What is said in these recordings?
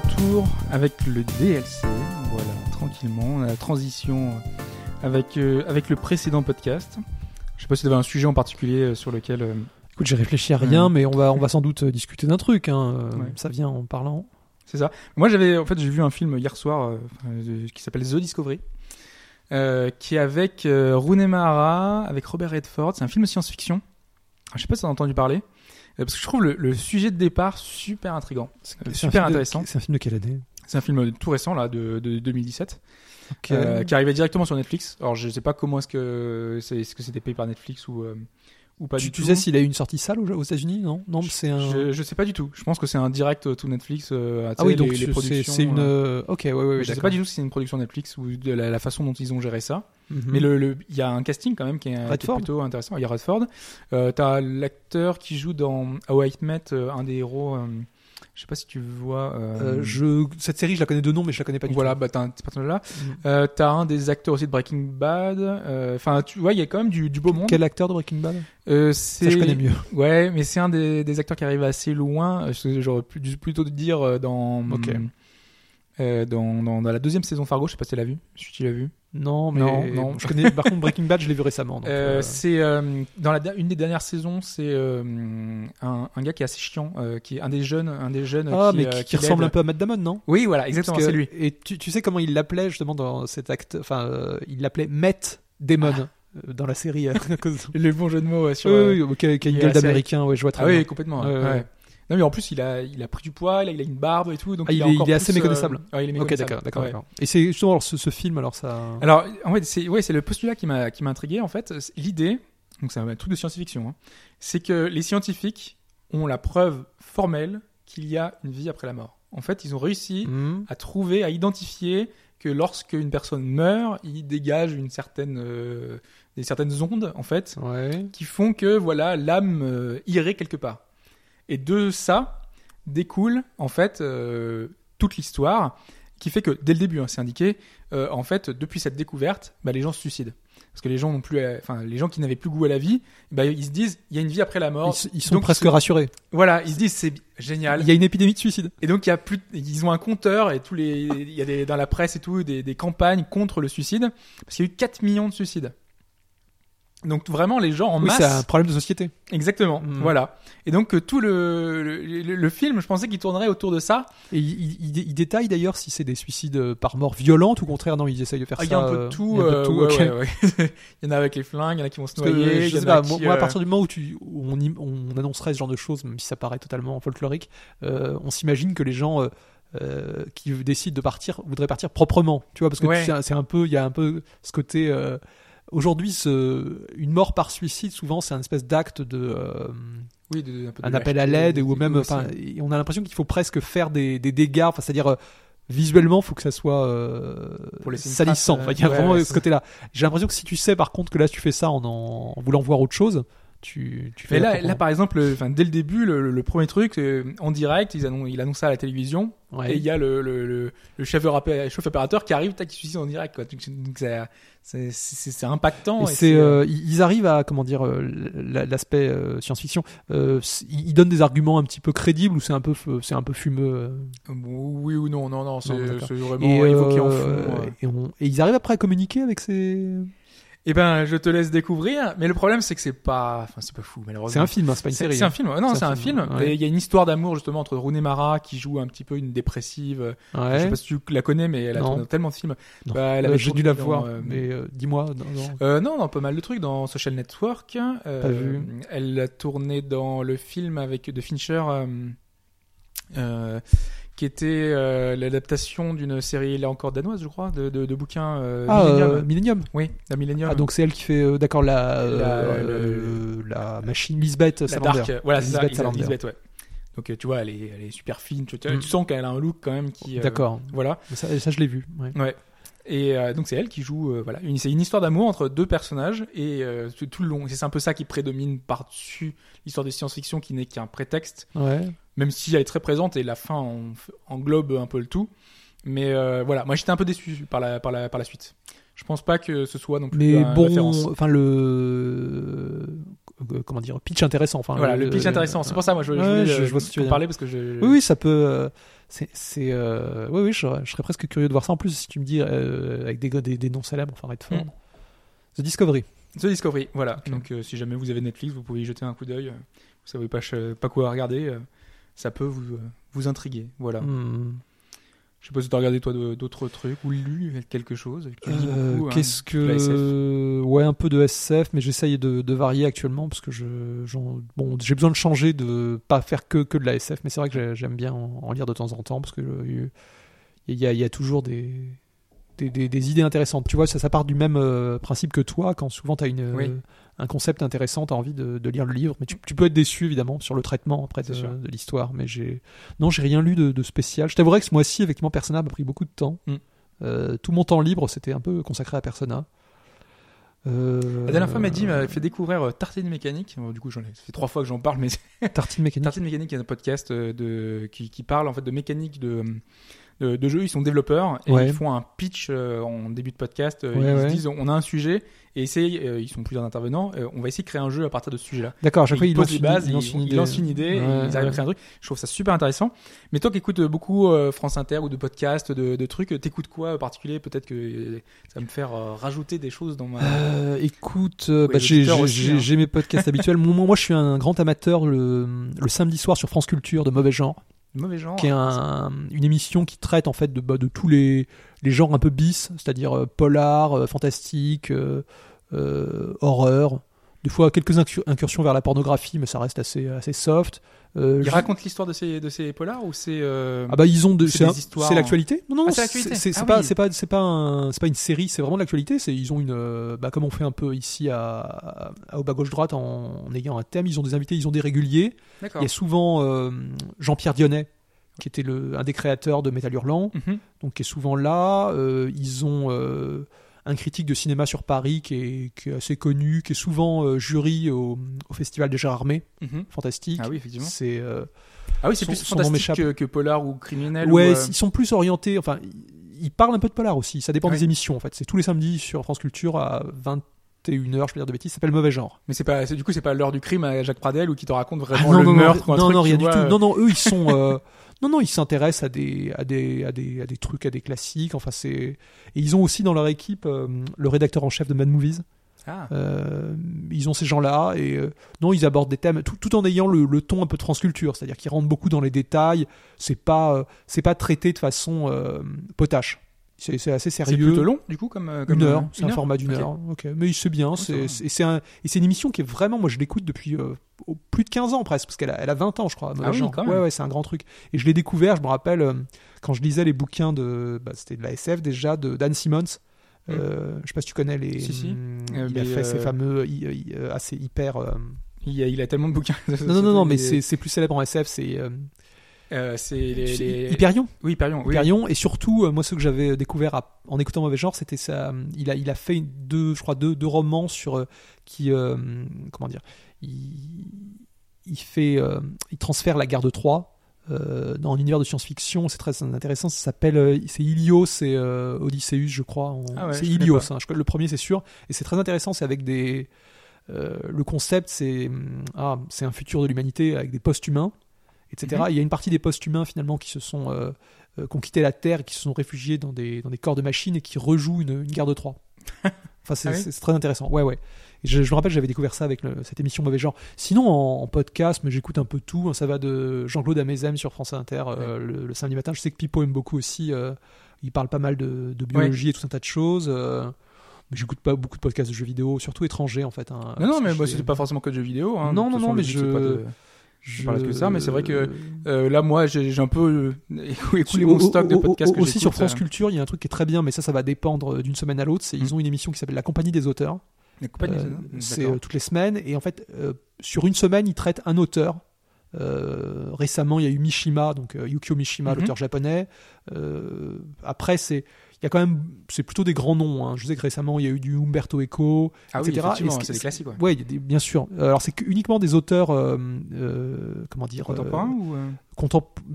retour avec le DLC. Voilà, tranquillement. On a la transition avec, euh, avec le précédent podcast. Je sais pas si tu avais un sujet en particulier euh, sur lequel. euh, Écoute, j'ai réfléchi à rien, Mm. mais on va, on va sans doute discuter d'un truc. Hein. Ouais. Ça vient en parlant. C'est ça. Moi, j'avais, en fait, j'ai vu un film hier soir qui s'appelle The Discovery, qui est avec Rooney Mara, avec Robert Redford. C'est un film de science-fiction. Je sais pas si tu as entendu parler, parce que je trouve le, le sujet de départ super intrigant, Euh, super intéressant. C'est un film de quelle année? C'est un film tout récent là, de, de 2017, Ok. euh, qui arrivait directement sur Netflix. Alors, je sais pas comment est-ce que c'est, est-ce que c'était payé par Netflix ou euh, ou pas tu, du tu tout. sais s'il a eu une sortie salle aux, aux États-Unis Non, non, c'est un. Je, je sais pas du tout. Je pense que c'est un direct to Netflix. euh, Ah oui, donc c'est- une. euh, euh, Ok, ouais, ouais, ouais. je sais pas du tout si c'est une production Netflix ou de la, la façon dont ils ont géré ça. Mhm. Mais le, le- il y a un casting quand même qui est, qui est plutôt intéressant. Il y a Redford. Euh, T'as l'acteur qui joue dans How I Met, euh, un des héros. Je sais pas si tu vois. euh, Euh, je... Cette série, je la connais de nom, mais je la connais pas du voilà, tout. bah, t'as un- ce personnage-là. Mhm. Euh, T'as un des acteurs aussi de Breaking Bad. Enfin, tu vois, il y a quand même du, du beau monde. Quel acteur de Breaking Bad? Euh, Ça, je connais mieux. Ouais, mais c'est un des, des acteurs qui arrive assez loin. J'aurais pu- plutôt te dire dans, Ok. dans, dans, dans la deuxième saison Fargo. Je sais pas si tu l'as vu. Si tu l'as vu. Non, mais Non, non. je connais. Par contre, Breaking Bad, je l'ai vu récemment. Euh, euh, C'est euh, dans la, une des dernières saisons, c'est euh, un, un gars qui est assez chiant, euh, qui est un des jeunes, un des jeunes Ah, qui, mais euh, qui, qui ressemble un peu à Matt Damon, non? Oui, voilà, exactement, c'est lui. Et tu, tu sais comment il l'appelait justement dans cet acte Enfin, euh, il l'appelait Matt Damon euh, dans la série. euh, à cause- Le bon jeu de mots euh, sur. Oui, euh, oui, oui, qui a, une gueule d'américain, ouais, je vois très ah bien. oui, complètement. Ouais, ouais. Non mais en plus il a il a pris du poids, il a, il a une barbe et tout, donc Ah, il, est, est, encore il est assez plus, euh, méconnaissable. ouais, il est Ok, méconnaissable. d'accord, d'accord, Ouais. d'accord. Et c'est justement alors, ce, ce film, alors ça. Alors, en fait, c'est ouais, c'est le postulat qui m'a qui m'a intrigué en fait. L'idée, donc c'est un truc de science-fiction, hein, c'est que les scientifiques ont la preuve formelle qu'il y a une vie après la mort. En fait, ils ont réussi Hmm. à trouver, à identifier que lorsque une personne meurt, il dégage une certaine euh, des certaines ondes en fait Ouais. qui font que voilà l'âme euh, irait quelque part. Et de ça découle en fait euh, toute l'histoire qui fait que dès le début, hein, c'est indiqué, euh, en fait depuis cette découverte, bah, les gens se suicident parce que les gens n'ont plus, euh, enfin les gens qui n'avaient plus goût à la vie, bah, ils se disent il y a une vie après la mort. ils sont Donc, presque ils se- rassurés. Voilà, ils se disent c'est génial. Il y a une épidémie de suicide. Et donc il y a plus, ils ont un compteur et tous les, il y a des, dans la presse et tout des, des campagnes contre le suicide parce qu'il y a eu 4 millions de suicides. Donc vraiment les gens en Oui, masse. c'est un problème de société. Exactement, Mm. voilà. Et donc euh, tout le, le, le- le film, je pensais qu'il tournerait autour de ça. Et il, il- il- il détaille d'ailleurs si c'est des suicides euh, par mort violente ou au contraire, non, ils essayent de faire Ah, ça. il y a un peu euh, de tout. il y a un peu de tout, ouais, ok. ouais, ouais. il y en a avec les flingues, il y en a qui vont se que, noyer. je sais pas, qui, moi, à partir du moment où tu, où on, annoncerait ce genre de choses, même si ça paraît totalement folklorique, euh, on s'imagine que les gens euh, qui décident de partir voudraient partir proprement, tu vois, parce que Ouais. c'est un peu, il y a un peu ce côté. euh, Aujourd'hui, ce, une mort par suicide, souvent, c'est un espèce d'acte de, euh, oui, de- un, peu de un appel à l'aide ou même, on a l'impression qu'il faut presque faire des, des dégâts, c'est-à-dire euh, visuellement, faut que ça soit euh, Pour salissant. trace, Enfin, il y a euh, ouais, vraiment ouais, ce côté-là. J'ai l'impression que si tu sais, par contre, que là, tu fais ça en, en, en voulant voir autre chose, tu, tu fais. Mais là, par exemple, enfin, dès le début, le, premier truc, euh, en direct, ils annon- il annonce ça à la télévision, Ouais. et il y a le, le, le, opéra- chef opérateur qui arrive, tac, qui suicide en direct. Quoi. Donc, c'est- impactant. Et et c'est, euh, ils arrivent à comment dire euh, la- l'aspect euh, science-fiction. Euh, ils donnent des arguments un petit peu crédibles ou c'est un peu, c'est un peu fumeux. euh. Oui ou non, non, non, c'est vraiment Et, évoqué en euh, fond. ouais. et, on- et ils arrivent après à communiquer avec ces. Eh ben, je te laisse découvrir, mais le problème, c'est que c'est pas, enfin, c'est pas fou, malheureusement. C'est un film, hein, c'est pas une série. C'est un film. Non, C'est un film, film. ouais. Et il y a une histoire d'amour justement entre Rooney Mara qui joue un petit peu une dépressive. Ouais. Je sais pas si tu la connais, mais elle a tourné dans tellement de films. Bah, Euh, J'ai dû la dans, voir, euh, mais euh, dis-moi. non, non. Euh, non, non, pas mal de trucs dans Social Network. Euh, Pas vu. Elle a tourné dans le film avec de Fincher, euh, euh, qui était euh, l'adaptation d'une série là encore danoise, je crois, de, de, de bouquins euh, Ah, Millennium. euh, Millennium. Oui, la Millennium. Ah, donc c'est elle qui fait, euh, d'accord, la, La- la machine Lisbeth la Salander. Dark. Voilà, c'est ça, Lisbeth Lisbeth, Salander. Lisbeth, ouais. Donc tu vois, elle est, elle est super fine. Tu, tu Mm. sens qu'elle a un look quand même qui. D'accord. Voilà. Ça, ça, je l'ai vu. ouais. Ouais. Et euh, donc c'est elle qui joue, euh, voilà, c'est une histoire d'amour entre deux personnages et euh, tout, le long. C'est un peu ça qui prédomine par-dessus l'histoire de science-fiction qui n'est qu'un prétexte, Ouais. même si elle est très présente et la fin en- englobe un peu le tout. Mais euh, voilà, moi j'étais un peu déçu par la, par la, par la suite. Je pense pas que ce soit non plus Mais bon, enfin le comment dire pitch intéressant. Enfin, Voilà, le pitch euh, intéressant. C'est pour ça, moi, je, je ouais, je- euh, je vois ce que tu veux parler parce que je. Oui, oui, ça peut. euh, c'est, c'est, euh, oui, oui, je, serais- je serais presque curieux de voir ça. En plus, si tu me dis euh, avec des, gars- des, des noms célèbres, enfin Redford, Mm. The Discovery. The Discovery, voilà. Donc, euh, si jamais vous avez Netflix, vous pouvez y jeter un coup d'œil. euh, Vous savez pas, quoi regarder. euh, Ça peut vous, euh, vous intriguer. Voilà. Hmm. Je sais pas si t'as regardé toi d'autres trucs ou lu quelque chose. Tu Euh, hein, Qu'est-ce que ouais un peu de SF mais j'essaye de, de varier actuellement parce que je bon j'ai besoin de changer de pas faire que que de la SF mais c'est vrai que j'ai- j'aime bien en, en lire de temps en temps parce que euh, il y a, il y a toujours des des, des- des idées intéressantes tu vois ça, ça part du même euh, principe que toi quand souvent tu as une euh. Un concept intéressant tu as envie de, de lire le livre mais tu, tu peux être déçu évidemment sur le traitement après de, de l'histoire mais j'ai non j'ai rien lu de, de spécial je t'avouerais que ce mois-ci effectivement Persona m'a pris beaucoup de temps Mm. euh, tout mon temps libre, c'était un peu consacré à Persona. Euh, La dernière fois, Mehdi m'avait fait découvrir euh, Tartine Mécanique. Bon, du coup, j'en ai ça fait trois fois que j'en parle, mais Tartine mécanique. Tartine Mécanique est un podcast de, qui, qui parle en fait de mécanique de, de, de jeu. Ils sont développeurs et Ouais. ils font un pitch euh, en début de podcast. Euh, Ouais, ils ouais. se disent on a un sujet et essayent, euh, ils sont plusieurs intervenants, euh, on va essayer de créer un jeu à partir de ce sujet-là. D'accord, à chaque fois, ils une, ils, lance une ils idée. lancent une idée, et ils arrivent à créer un truc. Je trouve ça super intéressant. Mais toi qui écoutes beaucoup euh, France Inter ou de podcasts, de, de trucs, t'écoutes quoi en particulier? Peut-être que euh, ça va me faire euh, rajouter des choses dans ma. Euh, écoute, euh, Oui, bah, j'ai hein. mes podcasts habituels. Moi, moi, je suis un grand amateur le, le samedi soir sur France Culture de Mauvais Genre, Mauvais genre. qui est un- une émission qui traite en fait de, bah, de tous les, les genres un peu bis, c'est-à-dire euh, polar, euh, fantastique, euh, horreur. Des fois, quelques incur- incursions vers la pornographie, mais ça reste assez, assez soft. Euh, Ils je- racontent l'histoire de ces, de ces polars ou c'est. euh, Ah bah ils ont de C'est c'est des un- histoires c'est en- l'actualité. Non non, Ah, c'est l'actualité. c'est c'est Ah pas oui. c'est pas c'est pas un- c'est pas une série, c'est vraiment l'actualité, c'est ils ont une euh, bah comme on fait un peu ici à, à au bas gauche droite en, en ayant un thème, ils ont des invités, ils ont des réguliers. D'accord. Il y a souvent euh, Jean-Pierre Dionnet qui était le un des créateurs de Métal Hurlant, Mhm. donc qui est souvent là, Euh, ils ont euh, un critique de cinéma sur Paris qui est, qui est assez connu, qui est souvent euh, jury au, au festival de Gérard Armé, Mhm. fantastique. Ah oui, effectivement. C'est euh, Ah oui, c'est plus fantastique que, que polar ou criminel. Ouais, ou, euh, ils sont plus orientés. Enfin, ils parlent un peu de polar aussi. Ça dépend Ouais. des émissions en fait. C'est tous les samedis sur France Culture à 21h, je peux dire de bêtises. Ça s'appelle Mauvais Genre. Mais c'est pas, du coup, c'est pas l'heure du crime à Jacques Pradel ou qui te raconte Ah, vraiment non, le non, meurtre ou non, un non, truc, non, rien du tout. euh, Non, non, eux, ils sont. euh, non, non, ils s'intéressent à des, à des, à des, à des trucs, à des classiques. Enfin, c'est. Et ils ont aussi dans leur équipe euh, le rédacteur en chef de Mad Movies. Ah, Euh, ils ont ces gens-là et euh, non, ils abordent des thèmes tout, tout en ayant le, le ton un peu de France Culture, c'est-à-dire qu'ils rentrent beaucoup dans les détails. C'est pas, euh, c'est pas traité de façon potache. C'est c'est assez c'est sérieux. plutôt long, du coup, comme. euh, comme Une heure, euh, c'est un format d'une heure. Ok, mais c'est bien. C'est c'est- c'est un, c'est une émission qui est vraiment, moi je l'écoute depuis euh, plus de 15 ans presque, parce qu'elle a, elle a 20 ans, je crois. Ah oui, quand même. Ouais, ouais, c'est un grand truc. Et je l'ai découvert, je me rappelle, euh, quand je lisais les bouquins de, bah, c'était de la SF déjà, de Dan Simmons. Euh, Je sais pas si tu connais les. Si, si. Euh, il a fait ces fameux, i- i- euh, assez hyper. Il, a, il a tellement de bouquins. Non, non, non, mais c'est c'est plus célèbre en SF, c'est euh, c'est les, c'est les- Hyperion. Oui, Hyperion. Oui. Hyperion, et surtout, euh, moi, ce que j'avais découvert à- en écoutant Mauvais Genre, c'était ça. euh, Il a, il a fait deux, je crois, deux, deux romans sur qui, euh, comment dire, il, il fait, euh, il transfère la guerre de Troie. dans l'univers de science-fiction, c'est très intéressant. Ça s'appelle, c'est Ilios et Odysseus, je crois. en- Ah ouais, c'est Ilios. hein, je- le premier, c'est sûr. Et c'est très intéressant. C'est avec des, le concept, c'est, hum, ah, c'est un futur de l'humanité avec des post-humains, etc. Mhm. Il y a une partie des post-humains finalement qui se sont euh, euh, qui ont quitté la Terre et qui se sont réfugiés dans des, dans des corps de machines et qui rejouent une, une guerre de Troie. Enfin, c'est Ah oui c'est- très intéressant. Ouais, ouais. Et je, je me rappelle, j'avais découvert ça avec le- cette émission Mauvais Genre. Sinon, en, en podcast, mais j'écoute un peu tout. hein, ça va de Jean-Claude Amézem sur France Inter euh, le, le samedi matin. Je sais que Pipo aime beaucoup aussi. euh, il parle pas mal de, de biologie et tout un tas de choses. mais j'écoute pas beaucoup de podcasts de jeux vidéo, surtout étrangers en fait. hein, Non, non, mais fais- c'était pas forcément que de jeux vidéo. Hein. Non, non, non, mais je- de- je parle que ça, mais c'est vrai que- Euh, là, moi, j'ai un peu euh, écoulé mon stock de podcasts que Aussi sur France euh, Culture, il y a un truc qui est très bien, mais ça, ça va dépendre d'une semaine à l'autre. C'est Mm. ils ont une émission qui s'appelle La Compagnie des auteurs. La compagnie, Euh, c'est euh, toutes les semaines et en fait euh, sur une semaine ils traitent un auteur. Euh, récemment il y a eu Mishima donc euh, Yukio Mishima Mhm. l'auteur japonais. Euh, après c'est il y a quand même c'est plutôt des grands noms. hein. Je sais que récemment il y a eu du Umberto Eco, Ah oui, etc. Et ce- c'est des classiques. ouais. Ouais, il y a des- bien sûr. Alors c'est que- uniquement des auteurs euh, euh, comment dire Contemporains euh, ou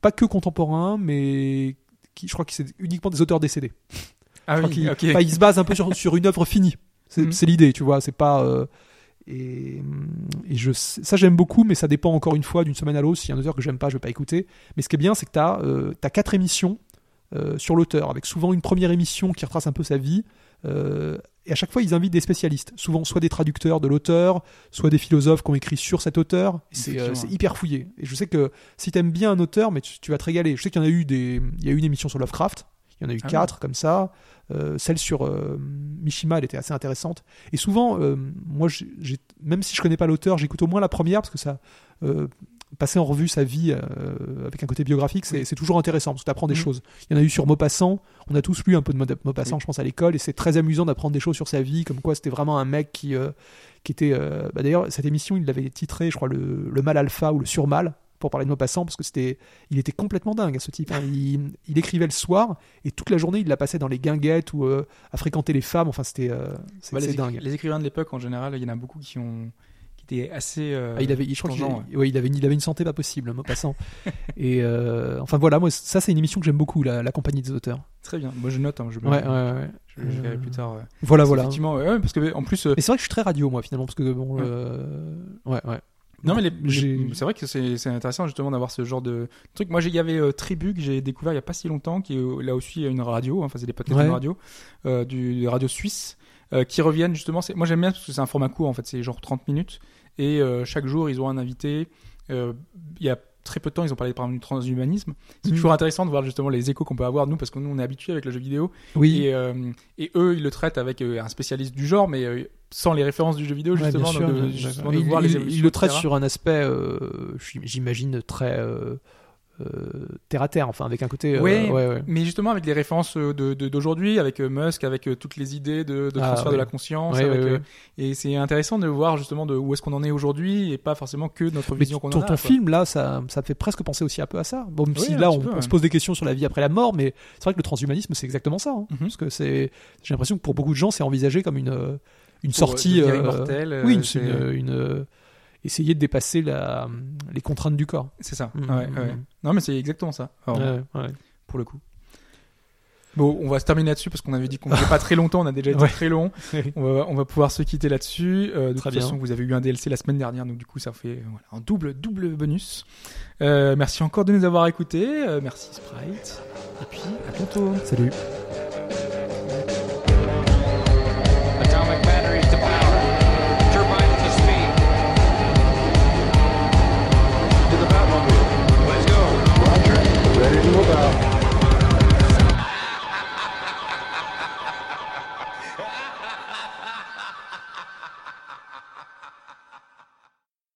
pas que contemporains mais qui, je crois que c'est uniquement des auteurs décédés. Ah Je crois oui, qu'il- ok. enfin, il se base un peu sur, sur une œuvre finie. C'est Mhm. c'est l'idée, tu vois. C'est pas. et, et je, ça j'aime beaucoup, mais ça dépend encore une fois d'une semaine à l'autre. S'il y a un auteur que j'aime pas, je vais pas écouter. Mais ce qui est bien, c'est que tu as, euh, t'as quatre émissions euh, sur l'auteur, avec souvent une première émission qui retrace un peu sa vie. euh, et à chaque fois, ils invitent des spécialistes, souvent soit des traducteurs de l'auteur, soit des philosophes qui ont écrit sur cet auteur. C'est euh, c'est hyper fouillé. Et je sais que si t'aimes bien un auteur, mais tu, tu vas te régaler. Je sais qu'il y en a eu des, il y a eu une émission sur Lovecraft. Il y en a eu Ah quatre comme ça. Euh, celle sur euh, Mishima, elle était assez intéressante. Et souvent, moi, même si je connais pas l'auteur, j'écoute au moins la première parce que ça, passer en revue sa vie euh, avec un côté biographique, c'est Oui. toujours intéressant parce que tu apprends des Mhm. choses. Il y en a eu sur Maupassant. On a tous lu un peu de Mau- Maupassant, Oui. je pense, à l'école, et c'est très amusant d'apprendre des choses sur sa vie, comme quoi c'était vraiment un mec qui, euh, qui était. euh, bah, D'ailleurs, cette émission, il l'avait titré, je crois, le, le mal alpha ou le surmal pour parler de Maupassant parce que c'était il était complètement dingue ce type hein. il, il écrivait le soir et toute la journée il la passait dans les guinguettes ou à fréquenter les femmes enfin c'était Bah, dingue les écrivains de l'époque, en général, il y en a beaucoup qui ont qui étaient assez. euh, Ah, il avait, je crois qu'il tangents, ouais, il avait, il avait une santé pas possible, Maupassant. et euh, enfin voilà, moi ça c'est une émission que j'aime beaucoup, la, la compagnie des auteurs. Très bien. Moi, je note. hein, je, me- Ouais, ouais, ouais. je, je verrai plus tard. ouais. Voilà, Parce voilà. Effectivement, ouais, ouais, parce que en plus, euh, Et c'est vrai que je suis très radio moi finalement parce que bon, Ouais. euh, ouais, ouais. Non, mais c'est vrai que c'est c'est intéressant justement d'avoir ce genre de truc. Moi, il y avait euh, Tribu que j'ai découvert il y a pas si longtemps, qui est là aussi une radio, enfin c'est des podcasts Ouais. de radio, euh, du de radio suisse, euh, qui reviennent justement. Moi, j'aime bien parce que c'est un format court en fait, c'est genre 30 minutes et euh, chaque jour ils ont un invité. Euh, Il y a très peu de temps, ils ont parlé par exemple du transhumanisme. C'est Mhm. toujours intéressant de voir justement les échos qu'on peut avoir nous parce que nous on est habitués avec le jeu vidéo Oui. et, euh, et eux ils le traitent avec euh, un spécialiste du genre, mais euh, sans les références du jeu vidéo Ouais, bien justement, sûr, donc de, d'accord. justement de il, voir les il- évolutions. il le traite etc. sur un aspect, j'imagine très terre à terre, enfin avec un côté. euh, Ouais, ouais, ouais. Mais justement avec les références euh, de de- d'aujourd'hui, avec euh, Musk, avec euh, toutes les idées de, de Ah, transfert ouais. de la conscience, avec, euh, et c'est intéressant de voir justement de où est-ce qu'on en est aujourd'hui et pas forcément que notre vision qu'on en a. ton film là, ça, ça fait presque penser aussi un peu à ça. Bon, même Oui, si là on, peu, on ouais. se pose des questions sur la vie après la mort, mais c'est vrai que le transhumanisme c'est exactement ça. hein. Mhm. Parce que c'est, j'ai l'impression que pour beaucoup de gens c'est envisagé comme une euh, une Pour, euh, sortie. euh, immortel, euh, oui, une, c'est- une, une, euh, essayer de dépasser la, les contraintes du corps. C'est ça. Ouais, ouais. mhm. Non mais c'est exactement ça. vraiment, Ouais, ouais. Pour le coup. Bon, on va se terminer là-dessus parce qu'on avait dit qu'on n'était pas très longtemps, on a déjà été Ouais. très long. On va, on va pouvoir se quitter là-dessus. Euh, de Très toute bien. façon, vous avez eu un DLC la semaine dernière, donc du coup, ça fait voilà, un double, double bonus. Euh, merci encore de nous avoir écoutés. Euh, merci Sprite. Et puis, à bientôt. Salut.